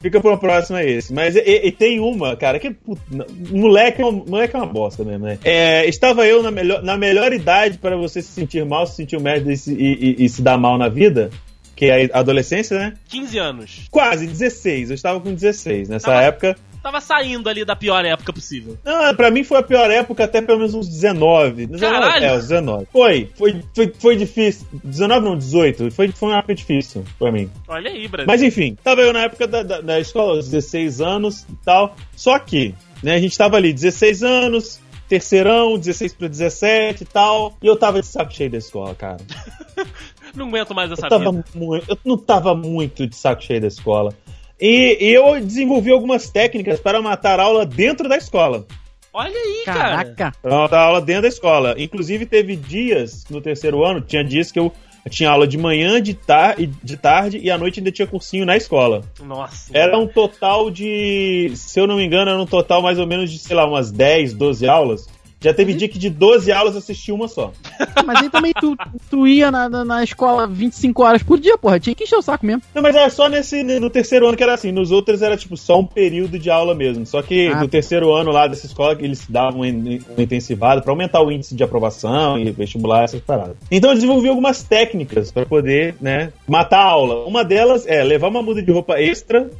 Fica pra uma próxima esse. Mas e, e tem uma, cara, que puta, moleque, é uma, moleque é uma bosta mesmo, né? É, estava eu na melhor, na melhor idade para você se sentir mal, se sentir merda e se, e- e- e se dar mal na vida, que é a adolescência, né? 15 anos. Quase, 16. Eu estava com 16. Nessa Tava- época. Tava saindo ali da pior época possível. Não, pra mim foi a pior época até pelo menos uns 19. 19 Caralho! É, uns 19. Foi, foi, foi, foi difícil. 19 não, 18. Foi, foi uma época difícil pra mim. Olha aí, Brasil. Mas enfim, tava eu na época da, da, da escola, aos 16 anos e tal. Só que, né, a gente tava ali, 16 anos, terceirão, 16 pra 17 e tal. E eu tava de saco cheio da escola, cara. [laughs] Não aguento mais essa Eu, tava vida. muito, eu não tava muito de saco cheio da escola. E, e eu desenvolvi algumas técnicas para matar aula dentro da escola. Olha aí, cara. Caraca. Para matar aula dentro da escola. Inclusive, teve dias no terceiro ano, tinha dias que eu tinha aula de manhã, de, tar de tarde e à noite ainda tinha cursinho na escola. Nossa. Era um total de, se eu não me engano, era um total mais ou menos de, sei lá, umas 10, 12 aulas. Já teve dia que de 12 aulas assisti uma só. [laughs] Mas aí também tu, tu ia na, na, na escola 25 horas por dia, porra. Tinha que encher o saco mesmo. Não, mas era só nesse no terceiro ano que era assim. Nos outros era tipo só um período de aula mesmo. Só que Ah. no terceiro ano lá dessa escola eles davam um um intensivado pra aumentar o índice de aprovação e vestibular essas paradas. Então eu desenvolvi algumas técnicas pra poder, né, matar a aula. Uma delas é levar uma muda de roupa extra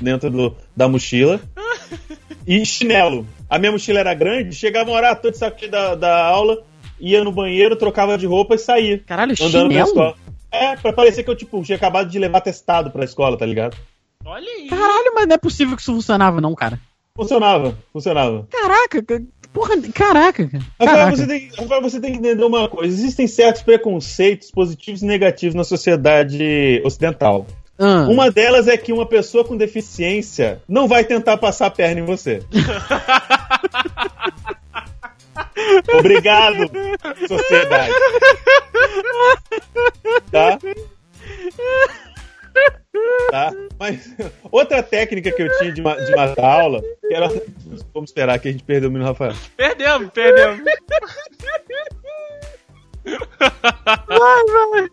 dentro do, da mochila [laughs] e chinelo. A minha mochila era grande, chegava uma hora, tô de saco da, da aula, ia no banheiro, trocava de roupa e saía. Caralho, Andando chinelo? escola. É, pra parecer que eu, tipo, tinha acabado de levar testado pra escola, tá ligado? Olha aí. Caralho, mas não é possível que isso funcionava, não, cara. Funcionava, funcionava. Caraca, ca- porra, caraca, Caraca. você, tem, Rafael, você tem que entender uma coisa: existem certos preconceitos positivos e negativos na sociedade ocidental. Ah, Uma delas é que uma pessoa com deficiência não vai tentar passar a perna em você. [laughs] [laughs] Obrigado, sociedade. Tá? Tá? Mas outra técnica que eu tinha de, ma- de matar a aula, que era. Vamos esperar que a gente perdeu o menino Rafael. Perdemos, perdemos. Vai, vai.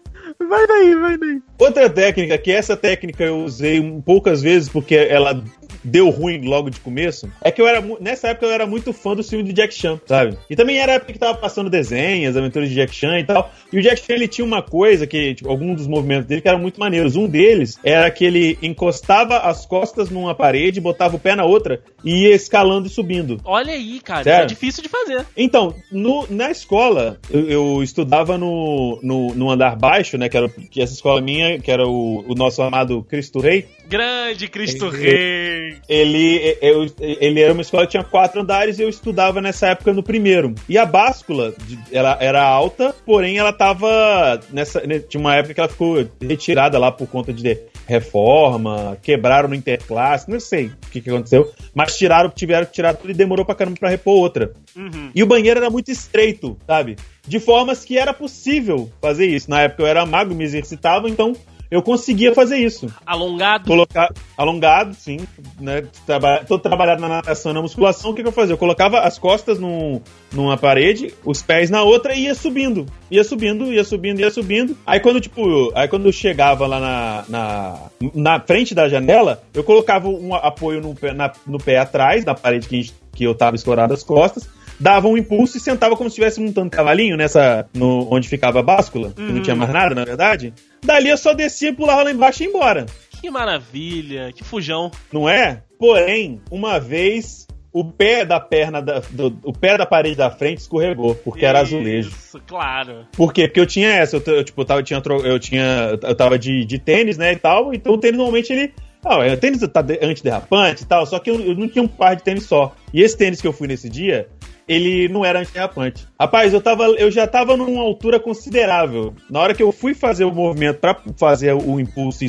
Vai daí, vai daí. Outra técnica, que essa técnica eu usei um poucas vezes porque ela deu ruim logo de começo, é que eu era. Nessa época eu era muito fã do filme do Jack Chan, sabe? E também era a época que tava passando desenhos, aventuras de Jack Chan e tal. E o Jack Chan ele tinha uma coisa que, tipo, alguns dos movimentos dele que eram muito maneiros. Um deles era que ele encostava as costas numa parede, botava o pé na outra e ia escalando e subindo. Olha aí, cara. Sério? É difícil de fazer. Então, no- na escola, eu, eu estudava no, no, no andar baixo, né? Que era que essa escola minha, que era o, o nosso amado Cristo Rei. Grande Cristo Rei. Ele, eu, ele era uma escola que tinha quatro andares e eu estudava nessa época no primeiro. E a báscula, ela era alta, porém ela tava. Nessa, tinha uma época que ela ficou retirada lá por conta de reforma, quebraram no interclasse, não sei o que, que aconteceu. Mas tiraram, tiveram que tirar tudo e demorou pra caramba pra repor outra. Uhum. E o banheiro era muito estreito, sabe? De formas que era possível fazer isso. Na época eu era mago, me exercitava, então eu conseguia fazer isso. Alongado. Colocar alongado, sim, né? Traba todo trabalhado na natação na musculação, o que, que eu fazia? Eu colocava as costas num, numa parede, os pés na outra e ia subindo. Ia subindo, ia subindo, ia subindo. Aí quando, tipo, aí quando eu chegava lá na, na, na frente da janela, eu colocava um apoio no pé, na- no pé atrás, da parede que, a gente- que eu tava escorado as costas. Dava um impulso e sentava como se estivesse montando cavalinho nessa. No, onde ficava a báscula, que não tinha mais nada, na verdade. Dali eu só descia, pulava lá embaixo e ia embora. Que maravilha. Que fujão. Não é? Porém, uma vez o pé da perna da, do, o pé da parede da frente escorregou, porque era azulejo. Isso, claro. Por quê? Porque eu tinha essa, eu, eu, tipo, eu tava, tinha, tro- eu tinha, eu tava de, de tênis, né, e tal, então o tênis normalmente ele, ah, o tênis tá de- antiderrapante e tal, só que eu, eu não tinha um par de tênis só. E esse tênis que eu fui nesse dia, ele não era antiderrapante. Rapaz, eu, tava, eu já tava numa altura considerável. Na hora que eu fui fazer o movimento pra fazer o impulso e,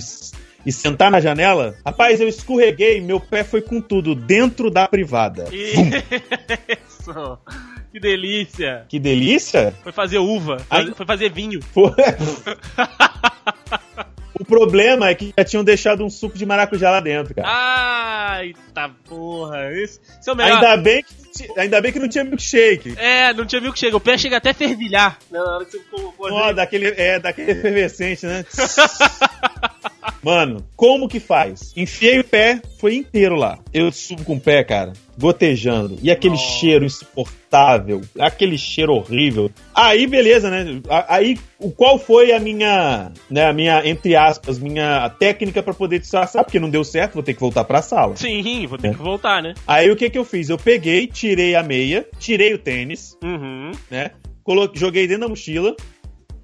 e sentar na janela, rapaz, eu escorreguei, meu pé foi com tudo dentro da privada. Isso. [laughs] Que delícia. Que delícia! Foi fazer uva. Ai. Foi fazer vinho. Foi- [laughs] problema é que já tinham deixado um suco de maracujá lá dentro, cara. Ai, tá porra. Isso, isso é o melhor. Ainda bem, que, ainda bem que não tinha milkshake. É, não tinha chega. O pé chega até a fervilhar. Na hora que você colocou Ó, daquele, é, daquele efervescente, né? [laughs] Mano, como que faz? Enfiei o pé, foi inteiro lá. Eu subo com o pé, cara, gotejando. E aquele Nossa. cheiro insuportável, aquele cheiro horrível. Aí, beleza, né? Aí, o qual foi a minha, né, a minha, entre aspas, minha técnica pra poder disfarçar? Porque não deu certo, vou ter que voltar pra sala. Sim, vou ter É. que voltar, né? Aí, o que que eu fiz? Eu peguei, tirei a meia, tirei o tênis, Uhum. né? Coloquei, joguei dentro da mochila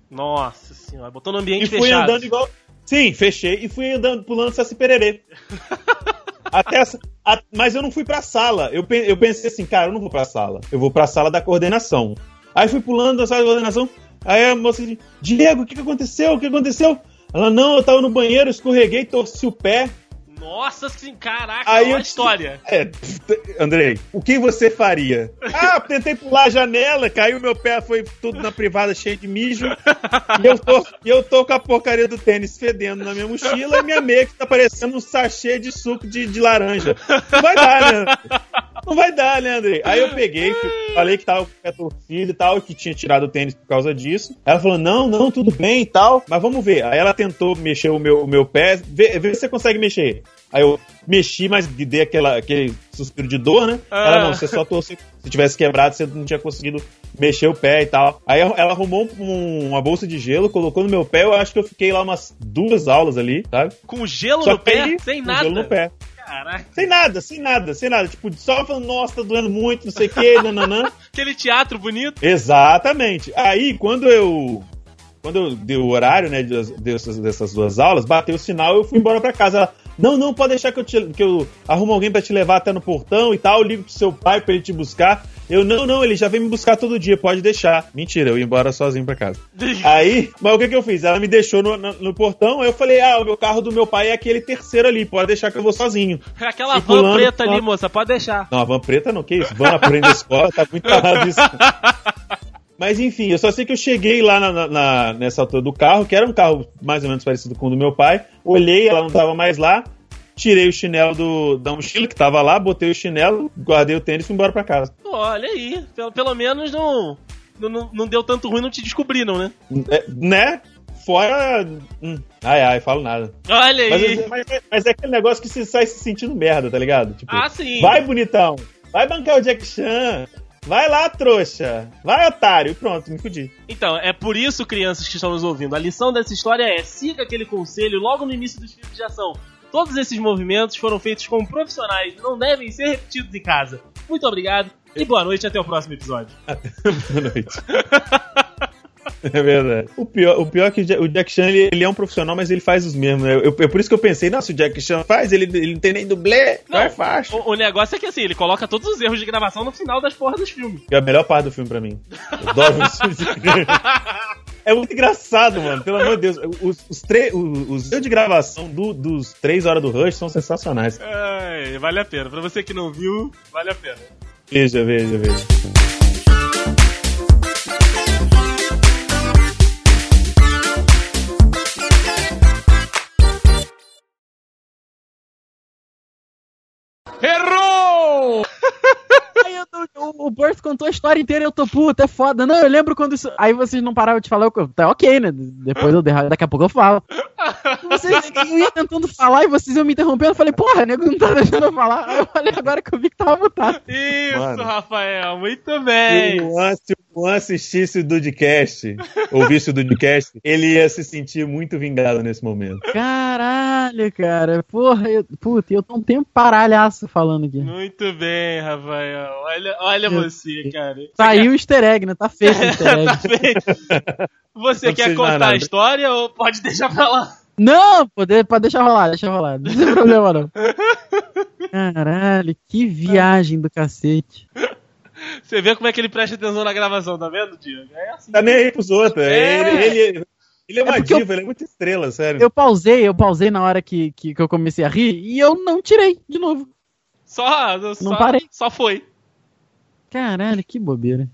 Nossa senhora, botou no ambiente e fui fechado. andando igual. Sim, fechei e fui andando, pulando Saci Pererê. [laughs] Até essa- a- mas eu não fui pra sala. Eu, pe- eu pensei assim, cara, eu não vou pra sala. Eu vou pra sala da coordenação. Aí fui pulando da sala da coordenação. Aí a moça disse: Diego, o que, que aconteceu? O que aconteceu? Ela, não, eu tava no banheiro, escorreguei, torci o pé. Nossa, sim, caraca, Aí eu a história. [laughs] É, Andrei, o que você faria? Ah, tentei pular a janela, caiu meu pé, foi tudo na privada cheio de mijo. E eu tô, eu tô com a porcaria do tênis fedendo na minha mochila e minha meia que tá parecendo um sachê de suco de, de laranja. Não vai dar, né? Não vai dar, né, Andrei? Aí eu peguei, falei que tava com o pé torcido e tal, que tinha tirado o tênis por causa disso. Ela falou: não, não, tudo bem e tal, mas vamos ver. Aí ela tentou mexer o meu, o meu pé, vê, vê se você consegue mexer. Aí eu mexi, mas dei aquela, aquele suspiro de dor, né? Ah. Ela, não, você só torceu. Se tivesse quebrado, você não tinha conseguido mexer o pé e tal. Aí ela arrumou um- uma bolsa de gelo, colocou no meu pé. Eu acho que eu fiquei lá umas duas aulas ali, sabe? Com gelo Só no pé, aí, sem com nada. Gelo no pé. Caraca. Sem nada, sem nada, sem nada. Tipo, só falando, nossa, tá doendo muito, não sei o que, nananã. [laughs] Aquele teatro bonito. Exatamente. Aí, quando eu. Quando eu dei o horário, né, dessas, dessas duas aulas, bateu o sinal eu fui embora pra casa. Ela, não, não, pode deixar que eu, te, que eu arrumo alguém pra te levar até no portão e tal, eu ligo pro seu pai pra ele te buscar. Eu, não, não, ele já vem me buscar todo dia, pode deixar. Mentira, eu ia embora sozinho pra casa. Aí, mas o que que eu fiz? Ela me deixou no, no, no portão, aí eu falei, ah, o meu carro do meu pai é aquele terceiro ali, pode deixar que eu vou sozinho. Aquela E van pulando, preta ali, moça, pode deixar. Não, a van preta não, que isso? Van da escola, tá muito errado isso. [laughs] Mas enfim, eu só sei que eu cheguei lá na- na- nessa altura do carro, que era um carro mais ou menos parecido com o do meu pai. Olhei, ela não tava mais lá. Tirei o chinelo do, da mochila que tava lá, botei o chinelo, guardei o tênis e fui embora pra casa. Olha aí, pelo, pelo menos não, não, não, deu tanto ruim, não te descobriram, né? É, né? fora. Hum, ai, ai, falo nada. Olha Mas, aí. mas, mas é aquele negócio que você sai se sentindo merda, tá ligado? Tipo, Ah, sim. vai bonitão, vai bancar o Jack Chan, vai lá, trouxa, vai, otário, pronto, me fudi. Então, é por isso, crianças que estão nos ouvindo, a lição dessa história é siga aquele conselho logo no início dos filmes de ação. Todos esses movimentos foram feitos com profissionais e não devem ser repetidos em casa. Muito obrigado e boa noite até o próximo episódio. [laughs] Boa noite. [laughs] [laughs] É verdade. O pior, o pior é que o Ja- o Jack Chan, ele, ele é um profissional, mas ele faz os mesmos, né? Eu, é por isso que eu pensei, nossa, o Jack Chan faz, ele, ele não tem nem dublê, não, é fácil. O, o negócio é que assim, ele coloca todos os erros de gravação no final das porras dos filmes. É a melhor parte do filme pra mim. Eu adoro os filmes de É muito engraçado, mano. Pelo amor de Deus. Os, os, tre- os, de gravação do- dos três horas do Rush são sensacionais. Ai, vale a pena. Pra você que não viu, vale a pena. Veja, veja, veja. Contou a história inteira e eu tô, puta, é foda. Não, eu lembro quando isso. Aí vocês não paravam de falar, eu, tá ok, né? Depois eu derra- daqui a pouco eu falo. Vocês, eu ia tentando falar e vocês iam me interrompendo. Eu falei, porra, nego não tá deixando eu falar. Aí eu falei agora que eu vi que tava mutado. Isso, Mano. Rafael, muito Se bem. o Juan, se o Juan assistisse o Dudcast, ouvisse o Dudcast, ele ia se sentir muito vingado nesse momento. Caralho, cara. Porra, eu, puta, eu tô um tempo paralhaço falando aqui. Muito bem, Rafael. Olha, olha você, cara. Saiu o easter egg, né? Tá feito o easter [laughs] egg. tá feito. Você Não quer contar a história ou pode deixar pra lá? Não, pode deixar rolar, deixa rolar. Não tem problema, não. [laughs] Caralho, que viagem do cacete. Você vê como é que ele presta atenção na gravação, tá vendo, Diego? É assim. Tá nem aí pros outros. É. Ele, ele, ele é uma porque eu- diva, ele é muito estrela, sério. Eu pausei, eu pausei na hora que, que, que eu comecei a rir e eu não tirei de novo. Só, só, Não parei. Só foi. Caralho, que bobeira.